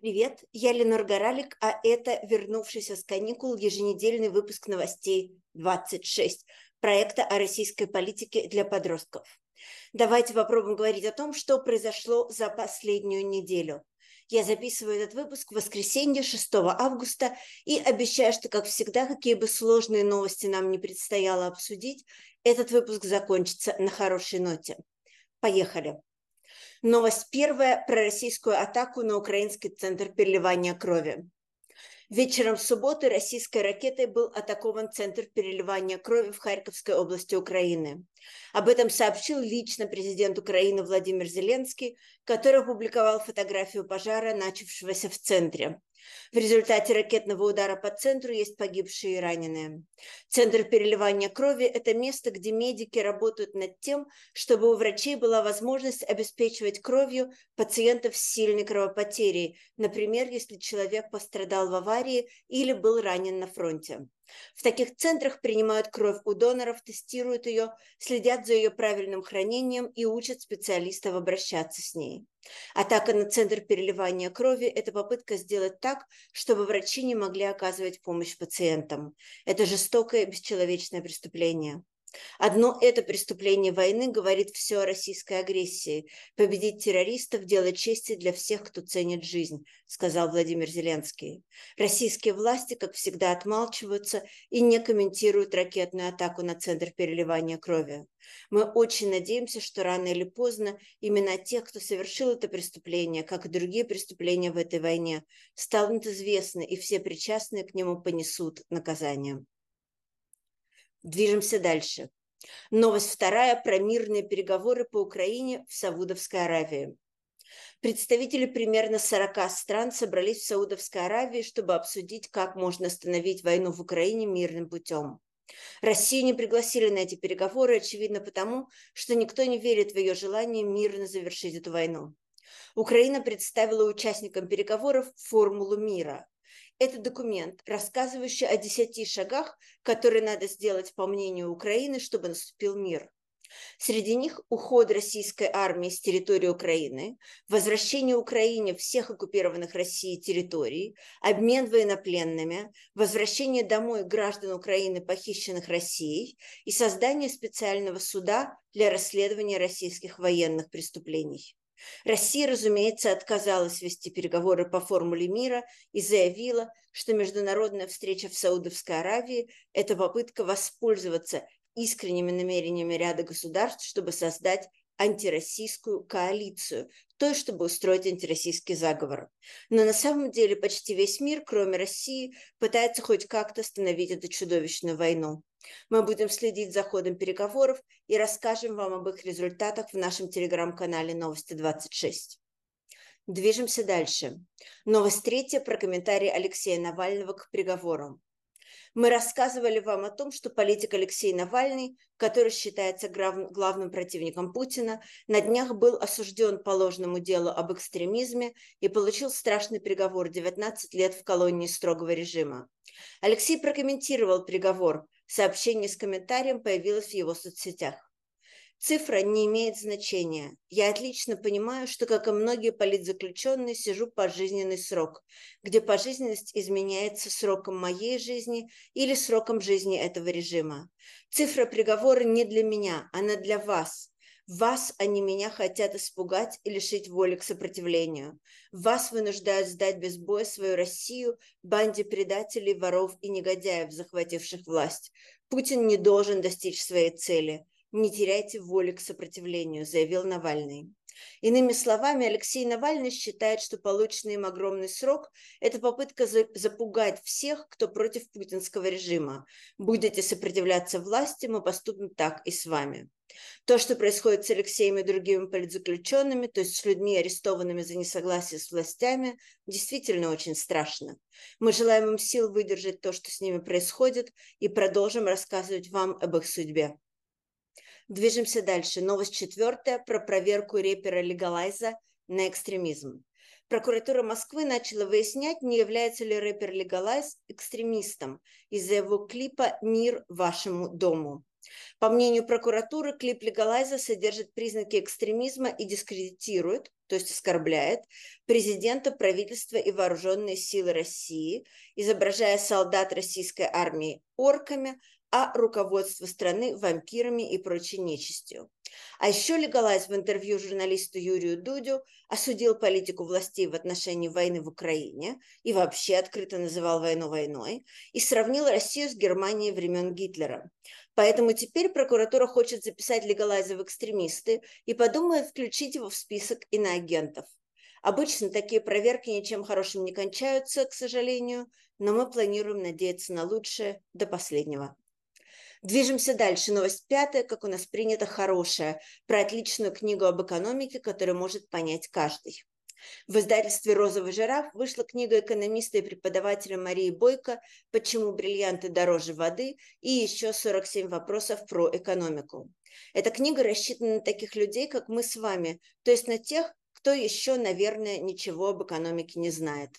Привет, я Ленор Горалик, а это вернувшийся с каникул еженедельный выпуск новостей 26 проекта о российской политике для подростков. Давайте попробуем говорить о том, что произошло за последнюю неделю. Я записываю этот выпуск в воскресенье 6 августа и обещаю, что, как всегда, какие бы сложные новости нам не предстояло обсудить, этот выпуск закончится на хорошей ноте. Поехали. Новость первая про российскую атаку на украинский центр переливания крови. Вечером в субботу российской ракетой был атакован центр переливания крови в Харьковской области Украины. Об этом сообщил лично президент Украины Владимир Зеленский, который опубликовал фотографию пожара, начавшегося в центре. В результате ракетного удара по центру есть погибшие и раненые. Центр переливания крови – это место, где медики работают над тем, чтобы у врачей была возможность обеспечивать кровью пациентов с сильной кровопотерей, например, если человек пострадал в аварии или был ранен на фронте. В таких центрах принимают кровь у доноров, тестируют ее, следят за ее правильным хранением и учат специалистов обращаться с ней. Атака на центр переливания крови – это попытка сделать так, чтобы врачи не могли оказывать помощь пациентам. Это жестокое бесчеловечное преступление. Одно это преступление войны говорит все о российской агрессии. Победить террористов – делать чести для всех, кто ценит жизнь, сказал Владимир Зеленский. Российские власти, как всегда, отмалчиваются и не комментируют ракетную атаку на центр переливания крови. Мы очень надеемся, что рано или поздно именно тех, кто совершил это преступление, как и другие преступления в этой войне, станут известны, и все причастные к нему понесут наказание. Движемся дальше. Новость вторая про мирные переговоры по Украине в Саудовской Аравии. Представители примерно 40 стран собрались в Саудовской Аравии, чтобы обсудить, как можно остановить войну в Украине мирным путем. Россию не пригласили на эти переговоры, очевидно потому, что никто не верит в ее желание мирно завершить эту войну. Украина представила участникам переговоров формулу мира. Это документ, рассказывающий о десяти шагах, которые надо сделать, по мнению Украины, чтобы наступил мир. Среди них уход российской армии с территории Украины, возвращение Украине всех оккупированных Россией территорий, обмен военнопленными, возвращение домой граждан Украины, похищенных Россией, и создание специального суда для расследования российских военных преступлений. Россия, разумеется, отказалась вести переговоры по формуле мира и заявила, что международная встреча в Саудовской Аравии – это попытка воспользоваться искренними намерениями ряда государств, чтобы создать антироссийскую коалицию, то есть чтобы устроить антироссийский заговор. Но на самом деле почти весь мир, кроме России, пытается хоть как-то остановить эту чудовищную войну. Мы будем следить за ходом переговоров и расскажем вам об их результатах в нашем телеграм-канале «Новости 26». Движемся дальше. Новость третья про комментарий Алексея Навального к приговору. Мы рассказывали вам о том, что политик Алексей Навальный, который считается главным противником Путина, на днях был осужден по ложному делу об экстремизме и получил страшный приговор 19 лет в колонии строгого режима. Алексей прокомментировал приговор. Сообщение с комментарием появилось в его соцсетях. Цифра не имеет значения. Я отлично понимаю, что, как и многие политзаключенные, сижу пожизненный срок, где пожизненность изменяется сроком моей жизни или сроком жизни этого режима. Цифра приговора не для меня, она для вас. Вас, они меня, хотят испугать и лишить воли к сопротивлению. Вас вынуждают сдать без боя свою Россию банде предателей, воров и негодяев, захвативших власть. Путин не должен достичь своей цели – не теряйте воли к сопротивлению, заявил Навальный. Иными словами, Алексей Навальный считает, что полученный им огромный срок – это попытка запугать всех, кто против путинского режима. Будете сопротивляться власти, мы поступим так и с вами. То, что происходит с Алексеем и другими политзаключенными, то есть с людьми, арестованными за несогласие с властями, действительно очень страшно. Мы желаем им сил выдержать то, что с ними происходит, и продолжим рассказывать вам об их судьбе. Движемся дальше. Новость четвертая про проверку репера Легалайза на экстремизм. Прокуратура Москвы начала выяснять, не является ли рэпер Легалайз экстремистом из-за его клипа «Мир вашему дому». По мнению прокуратуры, клип легалайза содержит признаки экстремизма и дискредитирует, то есть оскорбляет, президента, правительства и вооруженные силы России, изображая солдат российской армии орками, а руководство страны вампирами и прочей нечистью. А еще Легалайз в интервью журналисту Юрию Дудю осудил политику властей в отношении войны в Украине и вообще открыто называл войну войной и сравнил Россию с Германией времен Гитлера. Поэтому теперь прокуратура хочет записать Легалайза в экстремисты и подумает включить его в список иноагентов. Обычно такие проверки ничем хорошим не кончаются, к сожалению, но мы планируем надеяться на лучшее до последнего. Движемся дальше. Новость пятая, как у нас принято, хорошая, про отличную книгу об экономике, которую может понять каждый. В издательстве «Розовый жираф» вышла книга экономиста и преподавателя Марии Бойко «Почему бриллианты дороже воды» и еще 47 вопросов про экономику. Эта книга рассчитана на таких людей, как мы с вами, то есть на тех, кто еще, наверное, ничего об экономике не знает.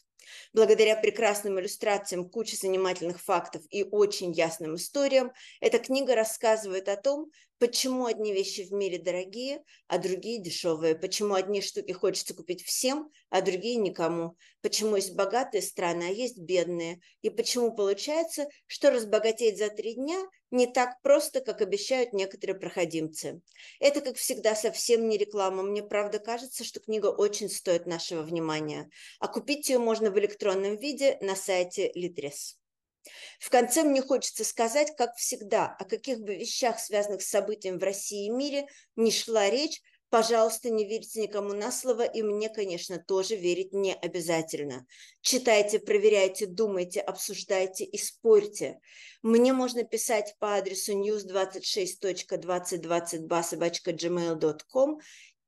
Благодаря прекрасным иллюстрациям, куче занимательных фактов и очень ясным историям, эта книга рассказывает о том, почему одни вещи в мире дорогие, а другие дешевые, почему одни штуки хочется купить всем, а другие никому, почему есть богатые страны, а есть бедные, и почему получается, что разбогатеть за три дня не так просто, как обещают некоторые проходимцы. Это, как всегда, совсем не реклама. Мне, правда, кажется, что книга очень стоит нашего внимания. А купить ее можно в электронном виде на сайте Литрес. В конце мне хочется сказать, как всегда, о каких бы вещах, связанных с событием в России и мире, не шла речь, Пожалуйста, не верьте никому на слово, и мне, конечно, тоже верить не обязательно. Читайте, проверяйте, думайте, обсуждайте и спорьте. Мне можно писать по адресу news26.2020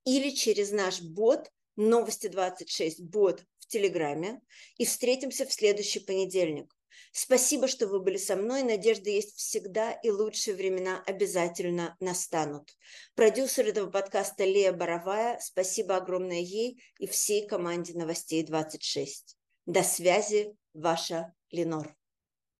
или через наш бот новости 26 бот в Телеграме. И встретимся в следующий понедельник. Спасибо, что вы были со мной. Надежда есть всегда, и лучшие времена обязательно настанут. Продюсер этого подкаста Лея Боровая. Спасибо огромное ей и всей команде новостей 26. До связи, ваша Ленор.